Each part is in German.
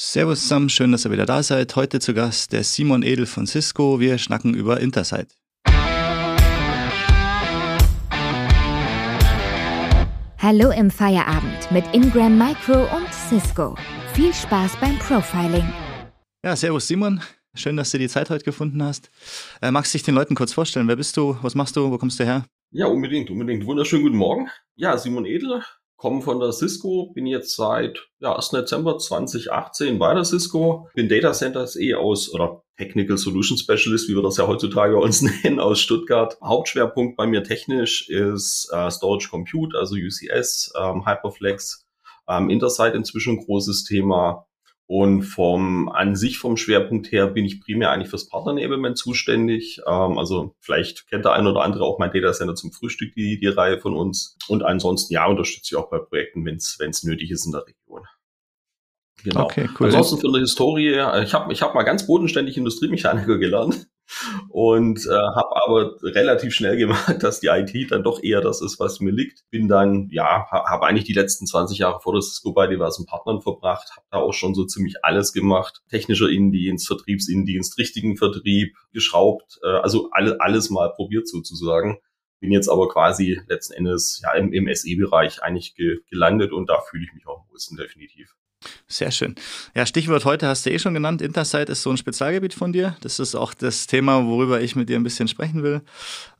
Servus zusammen, schön, dass ihr wieder da seid. Heute zu Gast der Simon Edel von Cisco. Wir schnacken über Intersight. Hallo im Feierabend mit Ingram Micro und Cisco. Viel Spaß beim Profiling. Ja, servus Simon. Schön, dass du die Zeit heute gefunden hast. Äh, magst du dich den Leuten kurz vorstellen? Wer bist du? Was machst du? Wo kommst du her? Ja, unbedingt, unbedingt. Wunderschönen guten Morgen. Ja, Simon Edel, komme von der Cisco, bin jetzt seit ja, 1. Dezember 2018 bei der Cisco, bin Data Centers eh aus, oder Technical Solution Specialist, wie wir das ja heutzutage bei uns nennen, aus Stuttgart. Hauptschwerpunkt bei mir technisch ist äh, Storage Compute, also UCS, ähm, Hyperflex, ähm, Intersight inzwischen ein großes Thema. Und vom an sich vom Schwerpunkt her bin ich primär eigentlich fürs Partner-Enablement zuständig. Ähm, also vielleicht kennt der eine oder andere auch mein Data Center zum Frühstück, die, die Reihe von uns. Und ansonsten ja, unterstütze ich auch bei Projekten, wenn es nötig ist in der Region. Genau. Okay, cool. Ansonsten für eine Historie, äh, ich habe ich hab mal ganz bodenständig Industriemechaniker gelernt und äh, habe aber relativ schnell gemerkt, dass die IT dann doch eher das ist, was mir liegt. Bin dann, ja, habe eigentlich die letzten 20 Jahre vor der Cisco bei diversen Partnern verbracht, habe da auch schon so ziemlich alles gemacht. Technischer Indienst, Vertriebsindienst, richtigen Vertrieb, geschraubt, äh, also alle, alles mal probiert sozusagen. Bin jetzt aber quasi letzten Endes ja im, im SE-Bereich eigentlich ge gelandet und da fühle ich mich auch am wohlsten definitiv. Sehr schön. Ja, Stichwort heute hast du eh schon genannt. Intersight ist so ein Spezialgebiet von dir. Das ist auch das Thema, worüber ich mit dir ein bisschen sprechen will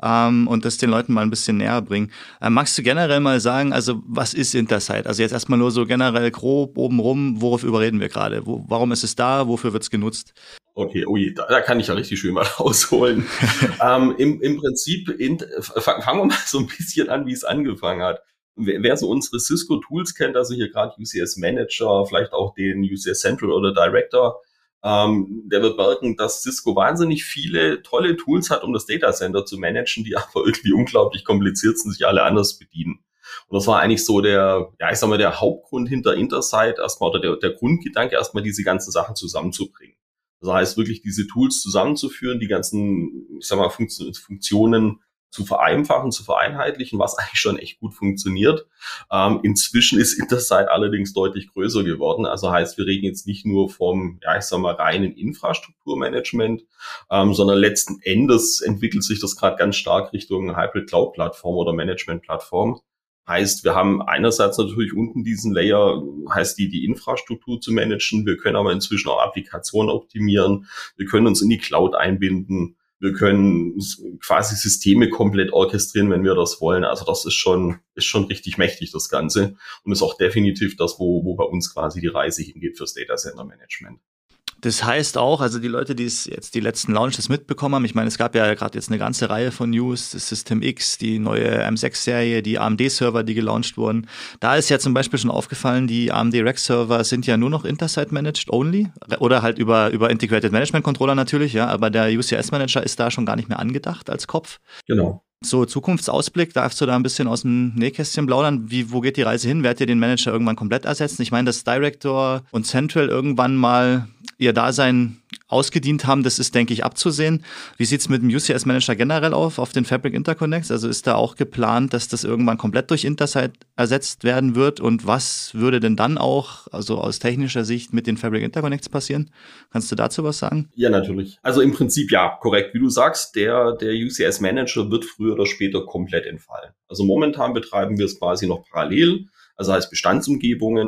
ähm, und das den Leuten mal ein bisschen näher bringen. Ähm, magst du generell mal sagen, also was ist Intersight? Also jetzt erstmal nur so generell grob obenrum, worauf überreden wir gerade? Wo, warum ist es da? Wofür wird es genutzt? Okay, je, da, da, kann ich ja richtig schön mal rausholen. ähm, im, Im Prinzip, in, fangen wir mal so ein bisschen an, wie es angefangen hat wer, wer so unsere Cisco-Tools kennt, also hier gerade UCS Manager, vielleicht auch den UCS Central oder Director, ähm, der wird merken, dass Cisco wahnsinnig viele tolle Tools hat, um das Data Center zu managen, die aber irgendwie unglaublich kompliziert sind, sich alle anders bedienen. Und das war eigentlich so der, ja, ich sag mal, der Hauptgrund hinter Intersight erstmal oder der, der Grundgedanke, erstmal diese ganzen Sachen zusammenzubringen. Das heißt, wirklich diese Tools zusammenzuführen, die ganzen, ich sag mal, Funktionen zu vereinfachen, zu vereinheitlichen, was eigentlich schon echt gut funktioniert. Ähm, inzwischen ist Intersight allerdings deutlich größer geworden. Also heißt, wir reden jetzt nicht nur vom, ja, ich sag mal, reinen Infrastrukturmanagement, ähm, sondern letzten Endes entwickelt sich das gerade ganz stark Richtung Hybrid Cloud Plattform oder Management Plattform. Heißt, wir haben einerseits natürlich unten diesen Layer, heißt die, die Infrastruktur zu managen. Wir können aber inzwischen auch Applikationen optimieren. Wir können uns in die Cloud einbinden. Wir können quasi Systeme komplett orchestrieren, wenn wir das wollen. Also das ist schon, ist schon richtig mächtig, das Ganze. Und ist auch definitiv das, wo, wo bei uns quasi die Reise hingeht fürs Data Center Management. Das heißt auch, also die Leute, die es jetzt die letzten Launches mitbekommen haben, ich meine, es gab ja gerade jetzt eine ganze Reihe von News, das System X, die neue M6-Serie, die AMD-Server, die gelauncht wurden. Da ist ja zum Beispiel schon aufgefallen, die AMD Rack-Server sind ja nur noch Intersight managed only oder halt über, über Integrated Management Controller natürlich, ja, aber der UCS-Manager ist da schon gar nicht mehr angedacht als Kopf. Genau. So, Zukunftsausblick, darfst du da ein bisschen aus dem Nähkästchen plaudern? Wie, wo geht die Reise hin? Werdet ihr den Manager irgendwann komplett ersetzen? Ich meine, dass Director und Central irgendwann mal ihr Dasein ausgedient haben, das ist, denke ich, abzusehen. Wie sieht es mit dem UCS-Manager generell auf, auf den Fabric Interconnects? Also ist da auch geplant, dass das irgendwann komplett durch Intersight ersetzt werden wird? Und was würde denn dann auch, also aus technischer Sicht, mit den Fabric Interconnects passieren? Kannst du dazu was sagen? Ja, natürlich. Also im Prinzip ja, korrekt. Wie du sagst, der, der UCS-Manager wird früher oder später komplett entfallen. Also momentan betreiben wir es quasi noch parallel also heißt Bestandsumgebungen,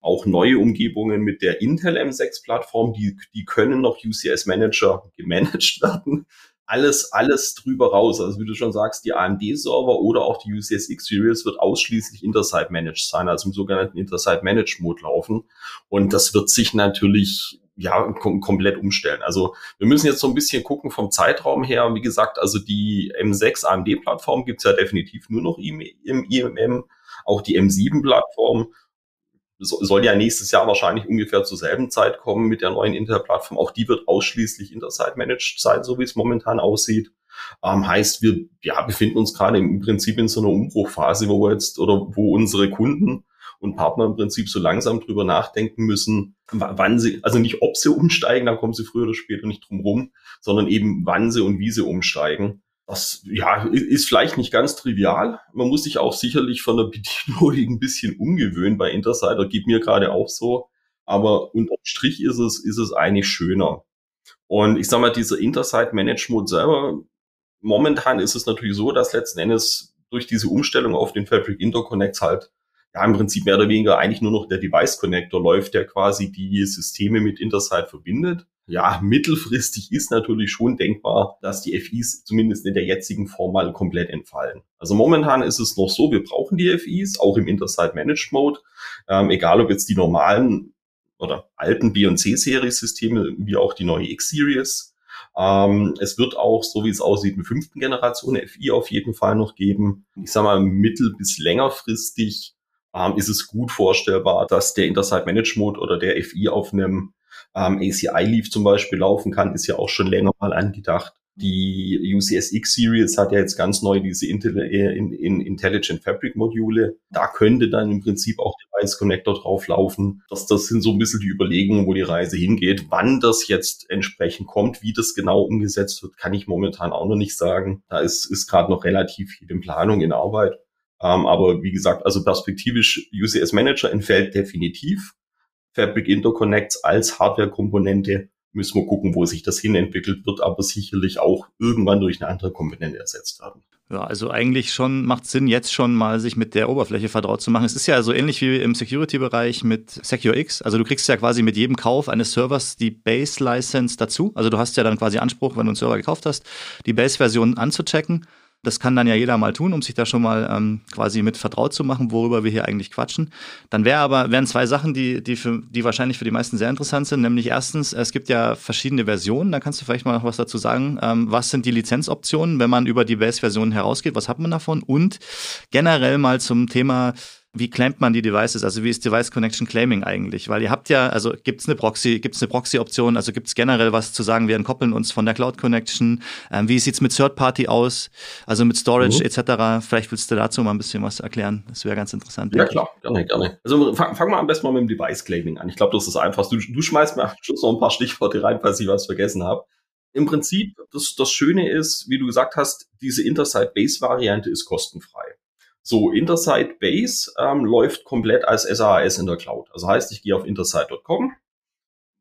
auch neue Umgebungen mit der Intel M6-Plattform, die, die können noch UCS Manager gemanagt werden. Alles, alles drüber raus. Also wie du schon sagst, die AMD-Server oder auch die UCS X-Series wird ausschließlich Intersite managed sein, also im sogenannten Intersite Managed Mode laufen. Und das wird sich natürlich ja, kom komplett umstellen. Also wir müssen jetzt so ein bisschen gucken vom Zeitraum her. Wie gesagt, also die M6 AMD-Plattform gibt's ja definitiv nur noch im, im IMM. Auch die M7-Plattform soll ja nächstes Jahr wahrscheinlich ungefähr zur selben Zeit kommen mit der neuen Intel-Plattform. Auch die wird ausschließlich Intersite managed sein, so wie es momentan aussieht. Ähm, heißt, wir ja, befinden uns gerade im Prinzip in so einer Umbruchphase, wo wir jetzt oder wo unsere Kunden und Partner im Prinzip so langsam drüber nachdenken müssen, wann sie, also nicht ob sie umsteigen, da kommen sie früher oder später nicht drum rum, sondern eben wann sie und wie sie umsteigen. Das ja, ist vielleicht nicht ganz trivial. Man muss sich auch sicherlich von der Bedienung ein bisschen umgewöhnen bei Intersider, geht mir gerade auch so. aber unterm Strich ist es, ist es eigentlich schöner. Und ich sag mal, dieser Intersite Manage Mode selber, momentan ist es natürlich so, dass letzten Endes durch diese Umstellung auf den Fabric Interconnects halt ja im Prinzip mehr oder weniger eigentlich nur noch der Device Connector läuft, der quasi die Systeme mit Intersite verbindet. Ja, mittelfristig ist natürlich schon denkbar, dass die FIs zumindest in der jetzigen Form mal komplett entfallen. Also momentan ist es noch so, wir brauchen die FIs, auch im Intersite Managed Mode, ähm, egal ob jetzt die normalen oder alten B- und C-Series-Systeme wie auch die neue X-Series. Ähm, es wird auch, so wie es aussieht, eine fünften Generation FI auf jeden Fall noch geben. Ich sage mal, mittel- bis längerfristig ähm, ist es gut vorstellbar, dass der Intersite Manage Mode oder der FI auf einem ähm, ACI Leaf zum Beispiel laufen kann, ist ja auch schon länger mal angedacht. Die UCS X Series hat ja jetzt ganz neu diese Intel äh, in, in Intelligent Fabric Module. Da könnte dann im Prinzip auch Device Connector drauf laufen. Das, das sind so ein bisschen die Überlegungen, wo die Reise hingeht. Wann das jetzt entsprechend kommt, wie das genau umgesetzt wird, kann ich momentan auch noch nicht sagen. Da ist, ist gerade noch relativ viel in Planung, in Arbeit. Ähm, aber wie gesagt, also perspektivisch UCS Manager entfällt definitiv. Fabric Interconnects als Hardware-Komponente müssen wir gucken, wo sich das hin entwickelt, wird aber sicherlich auch irgendwann durch eine andere Komponente ersetzt werden. Ja, also eigentlich schon macht Sinn, jetzt schon mal sich mit der Oberfläche vertraut zu machen. Es ist ja so ähnlich wie im Security-Bereich mit SecureX. Also du kriegst ja quasi mit jedem Kauf eines Servers die Base-License dazu. Also du hast ja dann quasi Anspruch, wenn du einen Server gekauft hast, die Base-Version anzuchecken. Das kann dann ja jeder mal tun, um sich da schon mal ähm, quasi mit vertraut zu machen, worüber wir hier eigentlich quatschen. Dann wäre aber, wären zwei Sachen, die, die, für, die wahrscheinlich für die meisten sehr interessant sind. Nämlich erstens, es gibt ja verschiedene Versionen. Da kannst du vielleicht mal noch was dazu sagen. Ähm, was sind die Lizenzoptionen, wenn man über die Base-Version herausgeht? Was hat man davon? Und generell mal zum Thema wie claimt man die Devices? Also wie ist Device Connection Claiming eigentlich? Weil ihr habt ja, also gibt es eine Proxy, gibt es eine Proxy-Option, also gibt es generell was zu sagen, wir entkoppeln uns von der Cloud Connection. Ähm, wie sieht's mit Third Party aus? Also mit Storage mhm. etc. Vielleicht willst du dazu mal ein bisschen was erklären. Das wäre ganz interessant. Ja klar, gerne, gerne. Also fangen fang wir am besten mal mit dem Device Claiming an. Ich glaube, das ist einfach. Du, du schmeißt mir am Schluss noch ein paar Stichworte rein, falls ich was vergessen habe. Im Prinzip, das, das Schöne ist, wie du gesagt hast, diese Intersite-Base-Variante ist kostenfrei. So, Intersite Base ähm, läuft komplett als SaaS in der Cloud. Also heißt, ich gehe auf intersite.com.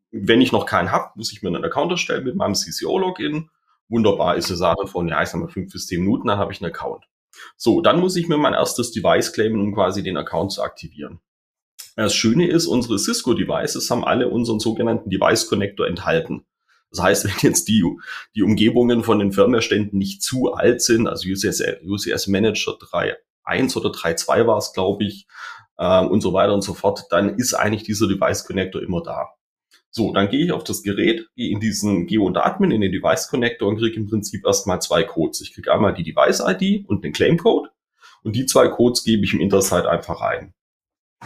Wenn ich noch keinen habe, muss ich mir einen Account erstellen mit meinem CCO-Login. Wunderbar ist eine Sache von, ja, ich sag mal, fünf bis zehn Minuten, dann habe ich einen Account. So, dann muss ich mir mein erstes Device claimen, um quasi den Account zu aktivieren. Das Schöne ist, unsere Cisco-Devices haben alle unseren sogenannten Device Connector enthalten. Das heißt, wenn jetzt die, die Umgebungen von den Firmenständen nicht zu alt sind, also UCS, UCS Manager 3 1 oder 3.2 war es, glaube ich, äh, und so weiter und so fort, dann ist eigentlich dieser Device Connector immer da. So, dann gehe ich auf das Gerät, gehe in diesen Geo und Admin, in den Device Connector und kriege im Prinzip erstmal zwei Codes. Ich kriege einmal die Device ID und den Claim Code und die zwei Codes gebe ich im Intersite einfach rein.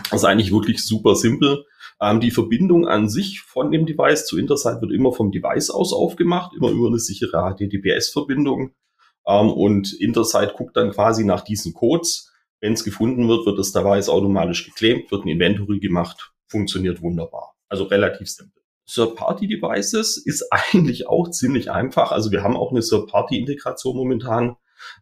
Das ist eigentlich wirklich super simpel. Ähm, die Verbindung an sich von dem Device zu Intersite wird immer vom Device aus aufgemacht, immer über eine sichere HTTPS-Verbindung. Ähm, und Intersite guckt dann quasi nach diesen Codes. Wenn es gefunden wird, wird das Device automatisch geclaimed, wird ein Inventory gemacht, funktioniert wunderbar. Also relativ simpel. Third-Party-Devices ist eigentlich auch ziemlich einfach. Also wir haben auch eine Third-Party-Integration momentan.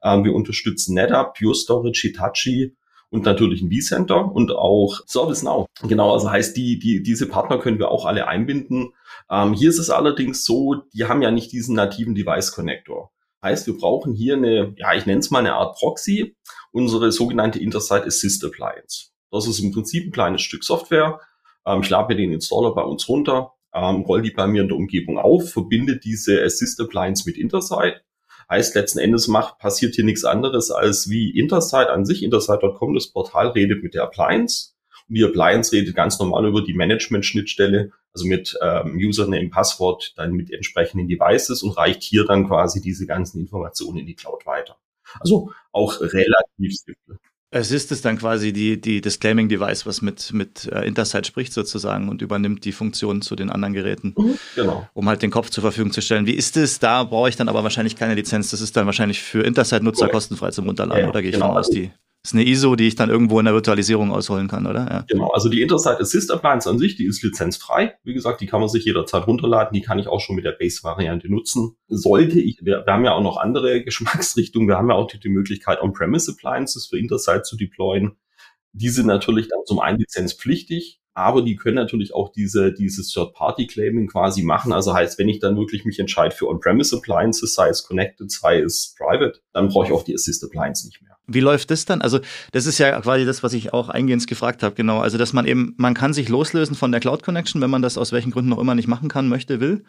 Ähm, wir unterstützen NetApp, Pure Storage, Hitachi und natürlich ein vCenter und auch ServiceNow. Genau, also heißt, die, die, diese Partner können wir auch alle einbinden. Ähm, hier ist es allerdings so, die haben ja nicht diesen nativen Device Connector. Heißt, wir brauchen hier eine, ja, ich nenne es mal eine Art Proxy, unsere sogenannte Intersite Assist Appliance. Das ist im Prinzip ein kleines Stück Software. Ähm, ich lade mir den Installer bei uns runter, ähm, roll die bei mir in der Umgebung auf, verbinde diese Assist Appliance mit Intersite. Heißt, letzten Endes macht, passiert hier nichts anderes als wie Intersite an sich, intersite.com, das Portal redet mit der Appliance die Appliance redet ganz normal über die Management-Schnittstelle also mit ähm, Username, Passwort, dann mit entsprechenden Devices und reicht hier dann quasi diese ganzen Informationen in die Cloud weiter. Also auch relativ simpel. Es ist es dann quasi die, die Disclaiming Device, was mit, mit äh, Intersite spricht sozusagen und übernimmt die Funktion zu den anderen Geräten, mhm, genau. um halt den Kopf zur Verfügung zu stellen. Wie ist es? Da brauche ich dann aber wahrscheinlich keine Lizenz. Das ist dann wahrscheinlich für Intersite-Nutzer kostenfrei zum Runterladen, ja, oder gehe ich genau. von aus? Die das ist eine ISO, die ich dann irgendwo in der Virtualisierung ausholen kann, oder? Ja. Genau, also die Intersite Assist Appliance an sich, die ist lizenzfrei. Wie gesagt, die kann man sich jederzeit runterladen. Die kann ich auch schon mit der Base-Variante nutzen. Sollte ich, wir, wir, haben ja auch noch andere Geschmacksrichtungen. Wir haben ja auch die, die Möglichkeit, On-Premise Appliances für Intersite zu deployen. Die sind natürlich dann zum einen lizenzpflichtig aber die können natürlich auch diese, dieses Third-Party-Claiming quasi machen. Also heißt, wenn ich dann wirklich mich entscheide für On-Premise Appliances, sei es Connected, sei es Private, dann brauche ich auch die Assist Appliance nicht mehr. Wie läuft das dann? Also das ist ja quasi das, was ich auch eingehend gefragt habe, genau. Also dass man eben, man kann sich loslösen von der Cloud Connection, wenn man das aus welchen Gründen noch immer nicht machen kann, möchte, will.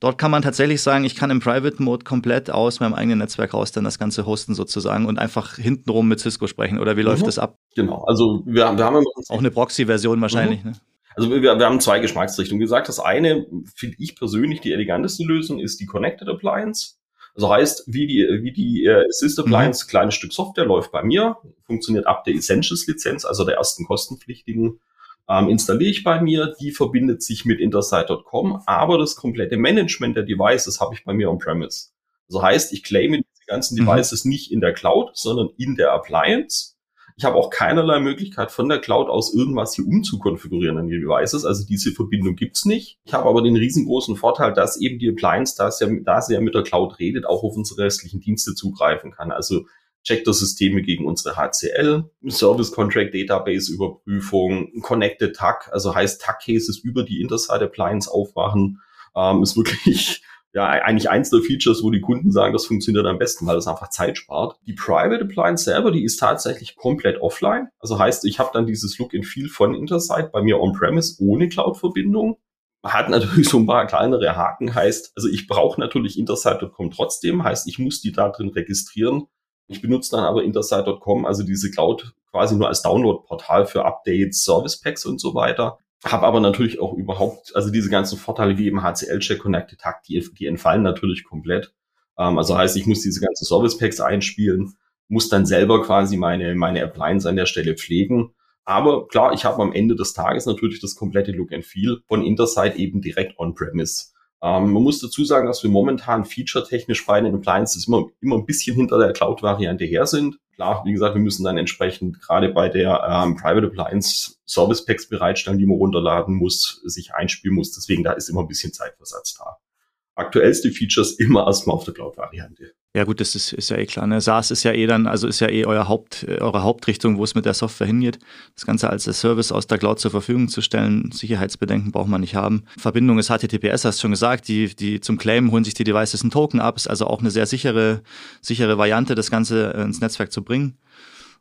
Dort kann man tatsächlich sagen, ich kann im Private Mode komplett aus meinem eigenen Netzwerk raus dann das Ganze hosten sozusagen und einfach hintenrum mit Cisco sprechen. Oder wie läuft mhm. das ab? Genau, also wir, wir haben auch eine Proxy-Version wahrscheinlich. Mhm. Ne? Also wir, wir haben zwei Geschmacksrichtungen gesagt. Das eine, finde ich persönlich, die eleganteste Lösung ist die Connected Appliance. Also heißt, wie die, wie die äh, Assist Appliance, mhm. kleines Stück Software läuft bei mir, funktioniert ab der Essentials Lizenz, also der ersten kostenpflichtigen ähm, installiere ich bei mir, die verbindet sich mit Intersight.com, aber das komplette Management der Devices habe ich bei mir on-premise. Also heißt, ich claime diese ganzen mhm. Devices mhm. nicht in der Cloud, sondern in der Appliance. Ich habe auch keinerlei Möglichkeit von der Cloud aus irgendwas hier umzukonfigurieren an die Devices. Also diese Verbindung gibt's nicht. Ich habe aber den riesengroßen Vorteil, dass eben die Appliance, da sie ja, da sie ja mit der Cloud redet, auch auf unsere restlichen Dienste zugreifen kann. Also Checkter-Systeme gegen unsere HCL, Service Contract Database Überprüfung, Connected TAC, also heißt TAC Cases über die Interside Appliance aufmachen, ähm, ist wirklich ja eigentlich eins der Features, wo die Kunden sagen, das funktioniert am besten, weil es einfach Zeit spart. Die Private Appliance selber, die ist tatsächlich komplett offline. Also heißt, ich habe dann dieses Look and Feel von Interside bei mir on-premise ohne Cloud-Verbindung hat natürlich so ein paar kleinere Haken, heißt, also ich brauche natürlich Intersight.com trotzdem, heißt, ich muss die da drin registrieren. Ich benutze dann aber Intersight.com, also diese Cloud quasi nur als Download-Portal für Updates, Service Packs und so weiter. Habe aber natürlich auch überhaupt, also diese ganzen Vorteile wie eben HCL-Check, Connected Tag, die, die entfallen natürlich komplett. Ähm, also heißt, ich muss diese ganzen Service Packs einspielen, muss dann selber quasi meine, meine Appliance an der Stelle pflegen. Aber klar, ich habe am Ende des Tages natürlich das komplette Look and Feel von Intersight eben direkt on-premise. Ähm, man muss dazu sagen, dass wir momentan feature-technisch bei den Appliances immer, immer ein bisschen hinter der Cloud-Variante her sind. Klar, wie gesagt, wir müssen dann entsprechend gerade bei der ähm, Private Appliance Service Packs bereitstellen, die man runterladen muss, sich einspielen muss. Deswegen da ist immer ein bisschen Zeitversatz da aktuellste Features immer erstmal auf der Cloud-Variante. Ja gut, das ist, ist ja eh klar. Ne? SaaS ist ja eh dann, also ist ja eh euer Haupt, eure Hauptrichtung, wo es mit der Software hingeht. Das Ganze als Service aus der Cloud zur Verfügung zu stellen, Sicherheitsbedenken braucht man nicht haben. Verbindung ist HTTPS, hast du schon gesagt, die, die zum Claim holen sich die Devices einen Token ab, ist also auch eine sehr sichere, sichere Variante, das Ganze ins Netzwerk zu bringen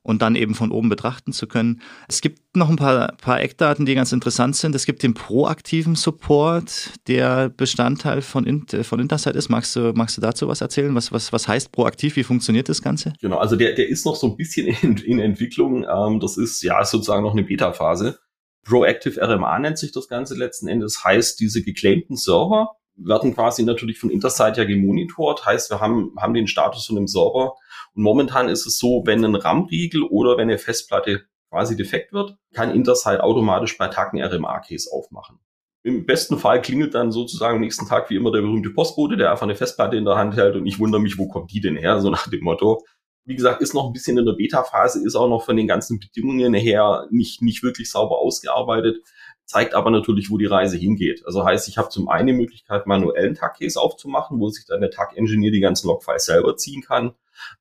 und dann eben von oben betrachten zu können. Es gibt noch ein paar, paar Eckdaten, die ganz interessant sind. Es gibt den proaktiven Support, der Bestandteil von, von Intersight ist. Magst du, magst du dazu was erzählen? Was, was, was heißt proaktiv? Wie funktioniert das Ganze? Genau, also der, der ist noch so ein bisschen in, in Entwicklung. Ähm, das ist ja sozusagen noch eine Beta-Phase. Proactive RMA nennt sich das Ganze letzten Endes. Heißt, diese geclaimten Server werden quasi natürlich von Intersight ja gemonitort. Heißt, wir haben, haben den Status von dem Server und momentan ist es so, wenn ein RAM-Riegel oder wenn eine Festplatte quasi defekt wird, kann Intersight automatisch bei Tag einen RMA-Case aufmachen. Im besten Fall klingelt dann sozusagen am nächsten Tag wie immer der berühmte Postbote, der einfach eine Festplatte in der Hand hält und ich wundere mich, wo kommt die denn her, so nach dem Motto. Wie gesagt, ist noch ein bisschen in der Beta-Phase, ist auch noch von den ganzen Bedingungen her nicht, nicht wirklich sauber ausgearbeitet, zeigt aber natürlich, wo die Reise hingeht. Also heißt, ich habe zum einen die Möglichkeit, manuellen Tag-Case aufzumachen, wo sich dann der Tag-Engineer die ganzen Logfiles selber ziehen kann.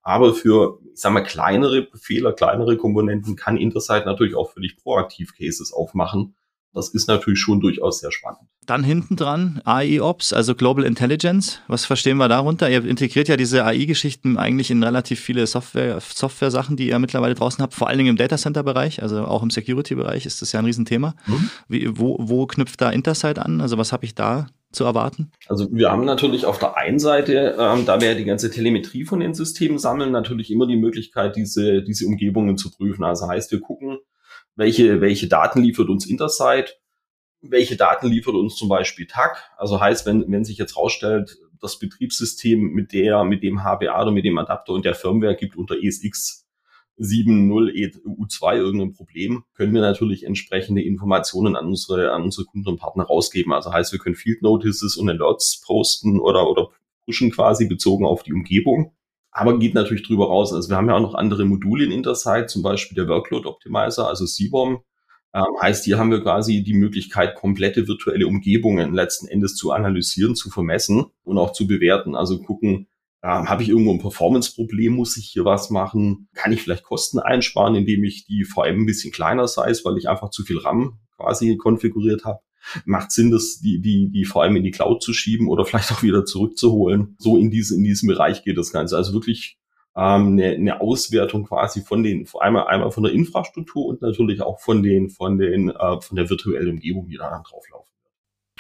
Aber für, ich sag mal, kleinere Fehler, kleinere Komponenten kann Intersight natürlich auch völlig proaktiv Cases aufmachen. Das ist natürlich schon durchaus sehr spannend. Dann hinten dran AI-Ops, also Global Intelligence. Was verstehen wir darunter? Ihr integriert ja diese AI-Geschichten eigentlich in relativ viele Software, Software-Sachen, die ihr mittlerweile draußen habt, vor allen Dingen im Datacenter-Bereich, also auch im Security-Bereich ist das ja ein Riesenthema. Mhm. Wie, wo, wo knüpft da Intersight an? Also was habe ich da zu erwarten? Also wir haben natürlich auf der einen Seite, ähm, da wir ja die ganze Telemetrie von den Systemen sammeln, natürlich immer die Möglichkeit, diese, diese Umgebungen zu prüfen. Also heißt, wir gucken, welche, welche Daten liefert uns Intersight, welche Daten liefert uns zum Beispiel TAC. Also heißt, wenn, wenn sich jetzt rausstellt, das Betriebssystem mit der, mit dem HBA oder mit dem Adapter und der Firmware gibt unter ESX 7.0 EU2 irgendein Problem, können wir natürlich entsprechende Informationen an unsere, an unsere Kunden und Partner rausgeben. Also heißt, wir können Field Notices und Alerts posten oder, oder pushen quasi bezogen auf die Umgebung. Aber geht natürlich drüber raus. Also wir haben ja auch noch andere Module in Intersight, zum Beispiel der Workload Optimizer, also CBOM. Ähm, heißt, hier haben wir quasi die Möglichkeit, komplette virtuelle Umgebungen letzten Endes zu analysieren, zu vermessen und auch zu bewerten. Also gucken, ähm, Habe ich irgendwo ein Performance-Problem? Muss ich hier was machen? Kann ich vielleicht Kosten einsparen, indem ich die VM ein bisschen kleiner size, weil ich einfach zu viel RAM quasi konfiguriert habe, macht Sinn, das die, die, die vor allem in die Cloud zu schieben oder vielleicht auch wieder zurückzuholen. So in, diese, in diesem Bereich geht das Ganze. Also wirklich ähm, eine, eine Auswertung quasi von den, einmal, einmal von der Infrastruktur und natürlich auch von den, von den, äh, von der virtuellen Umgebung, die da dann drauflaufen.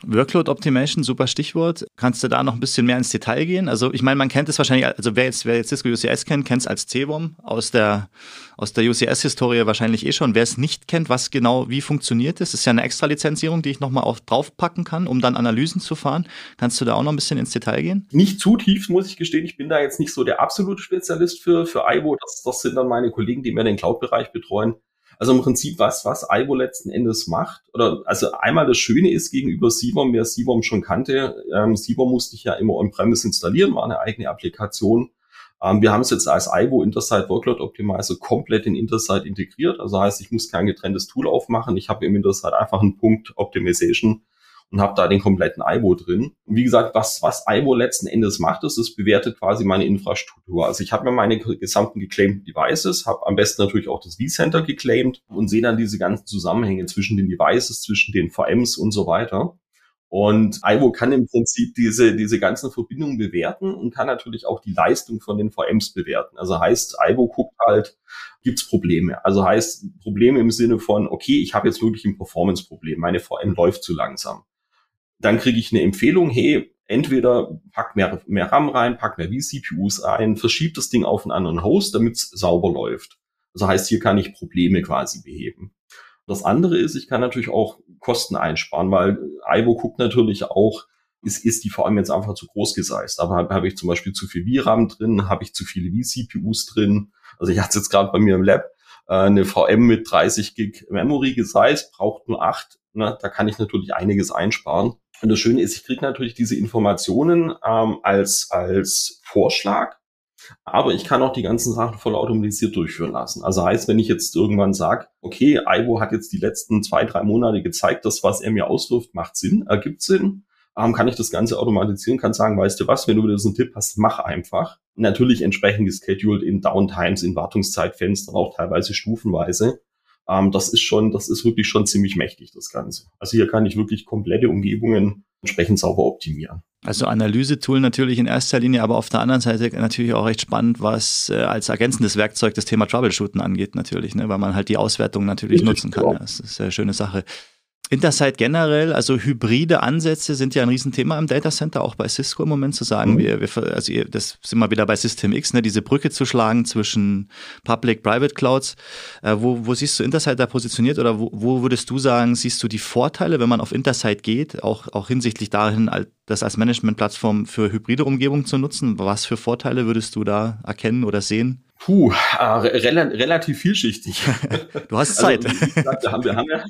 Workload Optimation, super Stichwort. Kannst du da noch ein bisschen mehr ins Detail gehen? Also ich meine, man kennt es wahrscheinlich, also wer jetzt, wer jetzt Cisco UCS kennt, kennt es als CWOM aus der, aus der UCS-Historie wahrscheinlich eh schon. Wer es nicht kennt, was genau, wie funktioniert es, ist ja eine extra Lizenzierung, die ich nochmal auf draufpacken kann, um dann Analysen zu fahren. Kannst du da auch noch ein bisschen ins Detail gehen? Nicht zu tief, muss ich gestehen. Ich bin da jetzt nicht so der absolute Spezialist für, für IWO. Das, das sind dann meine Kollegen, die mir den Cloud-Bereich betreuen. Also im Prinzip was, was Ivo letzten Endes macht. Oder also einmal das Schöne ist gegenüber Sivom, wer Sivom schon kannte, ähm, Sivom musste ich ja immer on-premise installieren, war eine eigene Applikation. Ähm, wir haben es jetzt als Ivo Intersite Workload Optimizer komplett in Intersite integriert. Also heißt, ich muss kein getrenntes Tool aufmachen. Ich habe im Intersite einfach einen Punkt Optimization und habe da den kompletten IBO drin. Und wie gesagt, was, was IBO letzten Endes macht, ist, es bewertet quasi meine Infrastruktur. Also ich habe mir meine gesamten geclaimten Devices, habe am besten natürlich auch das vCenter geclaimed und sehe dann diese ganzen Zusammenhänge zwischen den Devices, zwischen den VMs und so weiter. Und IWO kann im Prinzip diese, diese ganzen Verbindungen bewerten und kann natürlich auch die Leistung von den VMs bewerten. Also heißt, IWO guckt halt, gibt's Probleme? Also heißt Probleme im Sinne von, okay, ich habe jetzt wirklich ein Performance-Problem, meine VM läuft zu langsam dann kriege ich eine Empfehlung, hey, entweder pack mehr, mehr RAM rein, pack mehr vCPUs ein, verschiebt das Ding auf einen anderen Host, damit es sauber läuft. Das heißt, hier kann ich Probleme quasi beheben. Das andere ist, ich kann natürlich auch Kosten einsparen, weil Ivo guckt natürlich auch, ist, ist die allem jetzt einfach zu groß geseist. Aber habe hab ich zum Beispiel zu viel VRAM drin, habe ich zu viele vCPUs drin. Also ich hatte jetzt gerade bei mir im Lab äh, eine VM mit 30 Gig Memory geseist, braucht nur 8. Ne? Da kann ich natürlich einiges einsparen. Und das Schöne ist, ich kriege natürlich diese Informationen ähm, als, als Vorschlag, aber ich kann auch die ganzen Sachen voll automatisiert durchführen lassen. Also heißt, wenn ich jetzt irgendwann sage, okay, Ivo hat jetzt die letzten zwei, drei Monate gezeigt, dass was er mir auswirft, macht Sinn, ergibt Sinn, ähm, kann ich das Ganze automatisieren, kann sagen, weißt du was, wenn du wieder so einen Tipp hast, mach einfach. Natürlich entsprechend gescheduled in Downtimes, in Wartungszeitfenstern, auch teilweise stufenweise. Ähm, das ist schon, das ist wirklich schon ziemlich mächtig, das Ganze. Also hier kann ich wirklich komplette Umgebungen entsprechend sauber optimieren. Also Analysetool natürlich in erster Linie, aber auf der anderen Seite natürlich auch recht spannend, was äh, als ergänzendes Werkzeug das Thema Troubleshooten angeht natürlich, ne, weil man halt die Auswertung natürlich Richtig, nutzen kann. Ja. Das ist eine schöne Sache. Intersight generell, also hybride Ansätze sind ja ein Riesenthema im Data Center, auch bei Cisco im Moment zu sagen. Mhm. Wir, wir, also das sind wir wieder bei System X, ne, diese Brücke zu schlagen zwischen Public, Private Clouds. Äh, wo, wo siehst du Intersight da positioniert oder wo, wo würdest du sagen, siehst du die Vorteile, wenn man auf Intersight geht, auch, auch hinsichtlich dahin, das als Managementplattform für hybride Umgebungen zu nutzen? Was für Vorteile würdest du da erkennen oder sehen? Puh, äh, rel relativ vielschichtig. du hast Zeit. Also, gesagt, wir, haben, wir haben ja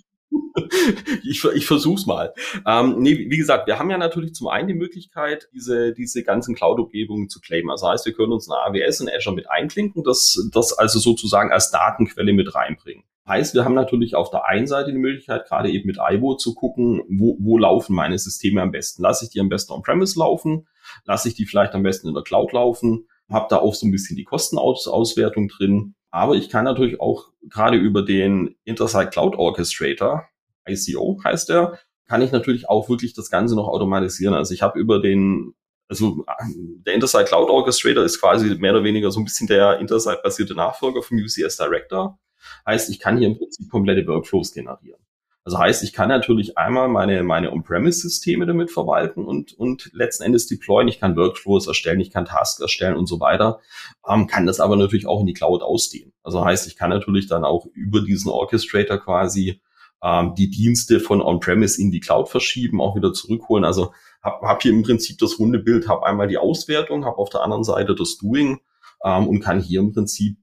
ich, ich versuch's mal. Ähm, nee, wie gesagt, wir haben ja natürlich zum einen die Möglichkeit, diese, diese ganzen Cloud-Umgebungen zu claimen. Also heißt, wir können uns eine AWS in Azure mit einklinken, das, das also sozusagen als Datenquelle mit reinbringen. Heißt, wir haben natürlich auf der einen Seite die Möglichkeit, gerade eben mit IBO zu gucken, wo, wo laufen meine Systeme am besten. Lasse ich die am besten on-premise laufen? Lasse ich die vielleicht am besten in der Cloud laufen? Hab da auch so ein bisschen die Kostenauswertung drin. Aber ich kann natürlich auch gerade über den Intersite Cloud Orchestrator, ICO heißt der, kann ich natürlich auch wirklich das Ganze noch automatisieren. Also ich habe über den, also der Intersite Cloud Orchestrator ist quasi mehr oder weniger so ein bisschen der Intersite-basierte Nachfolger vom UCS Director. Heißt, ich kann hier im Prinzip komplette Workflows generieren. Also heißt, ich kann natürlich einmal meine, meine On-Premise-Systeme damit verwalten und, und letzten Endes deployen. Ich kann Workflows erstellen, ich kann Tasks erstellen und so weiter, ähm, kann das aber natürlich auch in die Cloud ausdehnen. Also heißt, ich kann natürlich dann auch über diesen Orchestrator quasi ähm, die Dienste von On-Premise in die Cloud verschieben, auch wieder zurückholen. Also habe hab hier im Prinzip das runde Bild, habe einmal die Auswertung, habe auf der anderen Seite das Doing ähm, und kann hier im Prinzip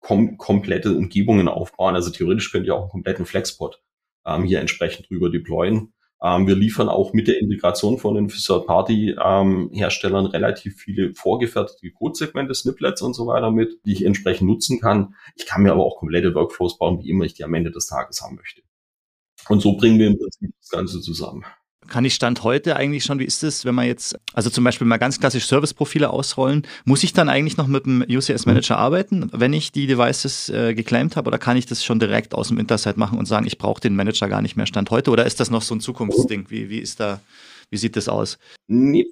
kom komplette Umgebungen aufbauen. Also theoretisch könnte ich auch einen kompletten Flexpot ähm, hier entsprechend drüber deployen. Ähm, wir liefern auch mit der Integration von den Third-Party-Herstellern ähm, relativ viele vorgefertigte Codesegmente, Snippets und so weiter mit, die ich entsprechend nutzen kann. Ich kann mir aber auch komplette Workflows bauen, wie immer ich die am Ende des Tages haben möchte. Und so bringen wir im Prinzip das Ganze zusammen. Kann ich Stand heute eigentlich schon, wie ist es, wenn man jetzt, also zum Beispiel mal ganz klassisch Serviceprofile ausrollen, muss ich dann eigentlich noch mit dem UCS Manager arbeiten, wenn ich die Devices äh, geclaimed habe oder kann ich das schon direkt aus dem Interset machen und sagen, ich brauche den Manager gar nicht mehr Stand heute oder ist das noch so ein Zukunftsding? Wie, wie ist da, wie sieht das aus? Nee,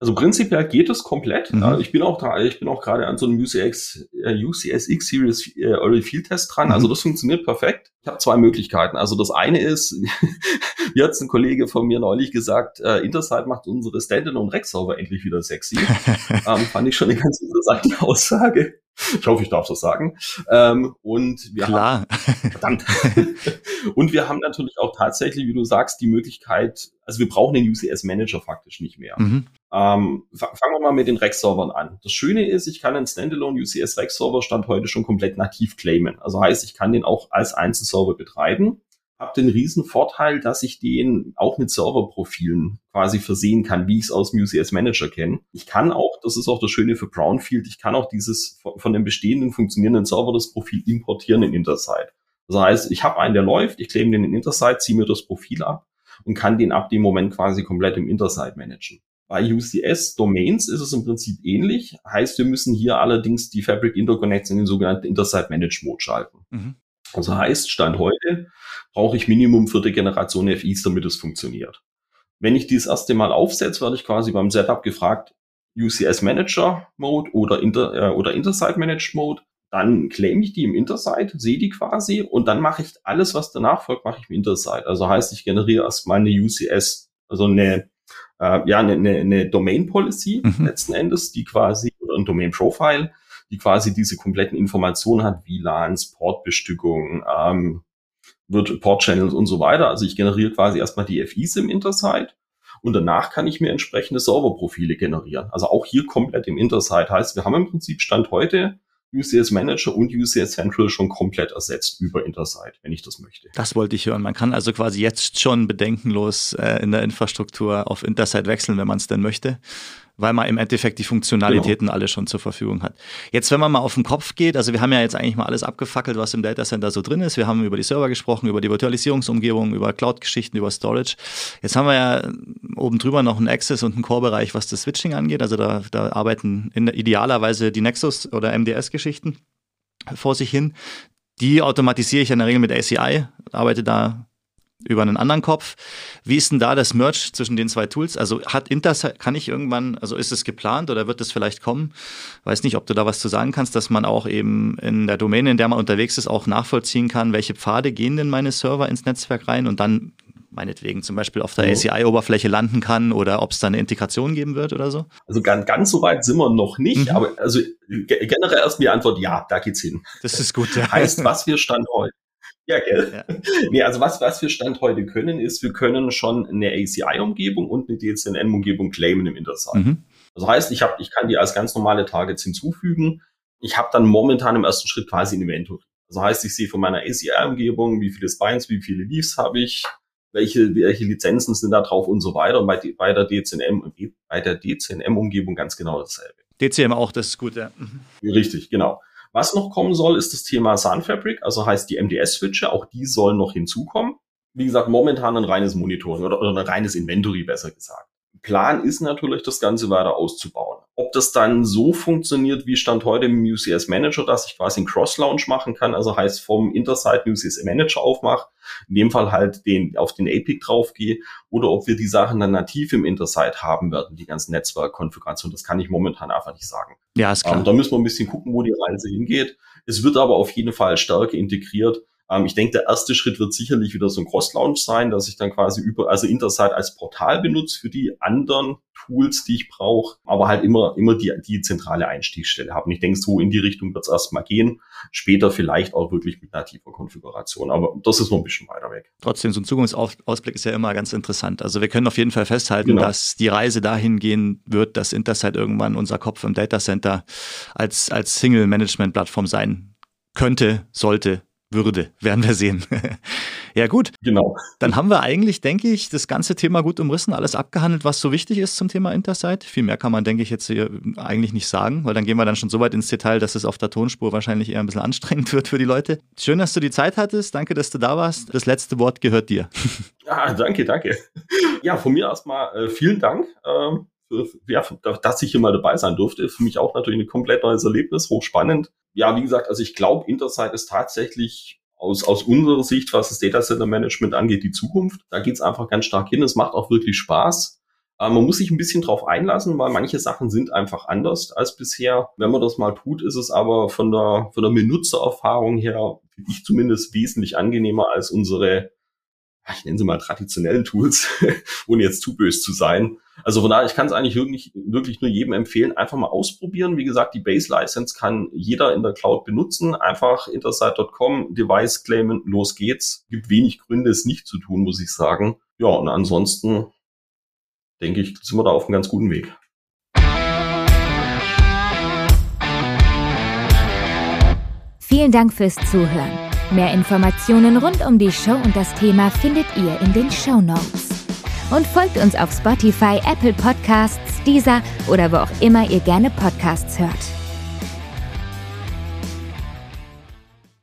also prinzipiell geht es komplett. Mhm. Ja, ich bin auch da, ich bin auch gerade an so einem UCX, äh, UCSX Series äh, Early Field Test dran. Also mhm. Also das funktioniert perfekt. Ich habe zwei Möglichkeiten. Also das eine ist, wie hat ein Kollege von mir neulich gesagt, äh, Intersight macht unsere Standalone Rack Server endlich wieder sexy. ähm, fand ich schon eine ganz interessante Aussage. Ich hoffe, ich darf das sagen. Ähm, und wir Klar. haben, verdammt. und wir haben natürlich auch tatsächlich, wie du sagst, die Möglichkeit, also wir brauchen den UCS Manager faktisch nicht mehr. Mhm. Ähm, fangen wir mal mit den Rack-Servern an. Das Schöne ist, ich kann einen Standalone UCS Rack-Server Stand heute schon komplett nativ claimen. Also heißt, ich kann den auch als Einzelserver betreiben habe den riesen Vorteil, dass ich den auch mit Serverprofilen quasi versehen kann, wie ich es aus dem UCS Manager kenne. Ich kann auch, das ist auch das Schöne für Brownfield, ich kann auch dieses von dem bestehenden funktionierenden Server das Profil importieren in Intersight. Das heißt, ich habe einen, der läuft, ich claim den in Intersight, ziehe mir das Profil ab und kann den ab dem Moment quasi komplett im Intersight managen. Bei UCS Domains ist es im Prinzip ähnlich. Heißt, wir müssen hier allerdings die Fabric Interconnects in den sogenannten Intersight Manage Mode schalten. Mhm. Also heißt, Stand heute brauche ich Minimum vierte Generation FIs, damit es funktioniert. Wenn ich dies erste Mal aufsetze, werde ich quasi beim Setup gefragt, UCS Manager Mode oder, Inter, äh, oder Intersight Managed Mode. Dann claim ich die im Intersight, sehe die quasi und dann mache ich alles, was danach folgt, mache ich im Intersight. Also heißt, ich generiere erstmal eine UCS, also eine, äh, ja, eine, eine, eine Domain Policy mhm. letzten Endes, die quasi, oder ein Domain Profile, die quasi diese kompletten Informationen hat, WLANs, Portbestückung, ähm, wird Port-Channels und so weiter. Also ich generiere quasi erstmal die FIs im Intersight und danach kann ich mir entsprechende Serverprofile generieren. Also auch hier komplett im Intersight. Heißt, wir haben im Prinzip Stand heute UCS Manager und UCS Central schon komplett ersetzt über Intersight, wenn ich das möchte. Das wollte ich hören. Man kann also quasi jetzt schon bedenkenlos äh, in der Infrastruktur auf Intersight wechseln, wenn man es denn möchte weil man im Endeffekt die Funktionalitäten genau. alle schon zur Verfügung hat. Jetzt, wenn man mal auf den Kopf geht, also wir haben ja jetzt eigentlich mal alles abgefackelt, was im Datacenter so drin ist. Wir haben über die Server gesprochen, über die Virtualisierungsumgebung, über Cloud-Geschichten, über Storage. Jetzt haben wir ja oben drüber noch einen Access- und einen Core-Bereich, was das Switching angeht. Also da, da arbeiten idealerweise die Nexus- oder MDS-Geschichten vor sich hin. Die automatisiere ich in der Regel mit ACI, arbeite da über einen anderen Kopf. Wie ist denn da das Merch zwischen den zwei Tools? Also hat Intersight, kann ich irgendwann, also ist es geplant oder wird es vielleicht kommen? Weiß nicht, ob du da was zu sagen kannst, dass man auch eben in der Domäne, in der man unterwegs ist, auch nachvollziehen kann, welche Pfade gehen denn meine Server ins Netzwerk rein und dann meinetwegen zum Beispiel auf der ACI-Oberfläche landen kann oder ob es da eine Integration geben wird oder so? Also ganz, ganz so weit sind wir noch nicht, mhm. aber also generell erst die Antwort, ja, da geht's hin. Das ist gut. Ja. Heißt, was wir Stand heute ja, gell? Ja. Nee, also was, was wir Stand heute können, ist, wir können schon eine ACI-Umgebung und eine DCNM-Umgebung claimen im Intersight. Mhm. Das heißt, ich, hab, ich kann die als ganz normale Targets hinzufügen. Ich habe dann momentan im ersten Schritt quasi ein Inventory. Das heißt, ich sehe von meiner ACI-Umgebung, wie viele Spines, wie viele Leaves habe ich, welche, welche Lizenzen sind da drauf und so weiter. Und bei, bei der DCNM, bei der DCNM-Umgebung ganz genau dasselbe. DCM auch, das ist gut, ja. Mhm. Richtig, genau. Was noch kommen soll, ist das Thema Sun Fabric, also heißt die MDS-Switche, auch die sollen noch hinzukommen. Wie gesagt, momentan ein reines Monitoring oder, oder ein reines Inventory, besser gesagt. Plan ist natürlich, das Ganze weiter auszubauen. Ob das dann so funktioniert, wie Stand heute im UCS Manager, dass ich quasi einen Cross-Launch machen kann, also heißt vom Intersight UCS Manager aufmache, in dem Fall halt den, auf den APIC draufgehe, oder ob wir die Sachen dann nativ im Intersight haben werden, die ganzen Netzwerkkonfigurationen, das kann ich momentan einfach nicht sagen. Ja, ist klar. Ähm, da müssen wir ein bisschen gucken, wo die Reise hingeht. Es wird aber auf jeden Fall stärker integriert ähm, ich denke, der erste Schritt wird sicherlich wieder so ein Cross-Launch sein, dass ich dann quasi über, also Intersight als Portal benutze für die anderen Tools, die ich brauche, aber halt immer, immer die, die zentrale Einstiegsstelle habe. Und ich denke, so in die Richtung wird es erstmal gehen. Später vielleicht auch wirklich mit nativer Konfiguration. Aber das ist noch ein bisschen weiter weg. Trotzdem, so ein Zukunftsausblick ist ja immer ganz interessant. Also wir können auf jeden Fall festhalten, genau. dass die Reise dahin gehen wird, dass Intersight irgendwann unser Kopf im Datacenter als, als Single-Management-Plattform sein könnte, sollte, würde, werden wir sehen. Ja, gut. Genau. Dann haben wir eigentlich, denke ich, das ganze Thema gut umrissen, alles abgehandelt, was so wichtig ist zum Thema Intersight. Viel mehr kann man, denke ich, jetzt hier eigentlich nicht sagen, weil dann gehen wir dann schon so weit ins Detail, dass es auf der Tonspur wahrscheinlich eher ein bisschen anstrengend wird für die Leute. Schön, dass du die Zeit hattest. Danke, dass du da warst. Das letzte Wort gehört dir. Ah, danke, danke. Ja, von mir erstmal äh, vielen Dank. Ähm ja, dass ich hier mal dabei sein durfte. Für mich auch natürlich ein komplett neues Erlebnis, hochspannend. Ja, wie gesagt, also ich glaube, Intersight ist tatsächlich aus, aus unserer Sicht, was das Data Center Management angeht, die Zukunft. Da geht's einfach ganz stark hin. Es macht auch wirklich Spaß. Äh, man muss sich ein bisschen drauf einlassen, weil manche Sachen sind einfach anders als bisher. Wenn man das mal tut, ist es aber von der, von der Benutzererfahrung her, finde ich zumindest wesentlich angenehmer als unsere ich nenne sie mal traditionellen Tools, ohne jetzt zu böse zu sein. Also von daher, ich kann es eigentlich wirklich, wirklich nur jedem empfehlen, einfach mal ausprobieren. Wie gesagt, die Base License kann jeder in der Cloud benutzen. Einfach intersite.com, Device claimen, los geht's. Gibt wenig Gründe, es nicht zu tun, muss ich sagen. Ja, und ansonsten denke ich, sind wir da auf einem ganz guten Weg. Vielen Dank fürs Zuhören. Mehr Informationen rund um die Show und das Thema findet ihr in den Show Notes. Und folgt uns auf Spotify, Apple Podcasts, Deezer oder wo auch immer ihr gerne Podcasts hört.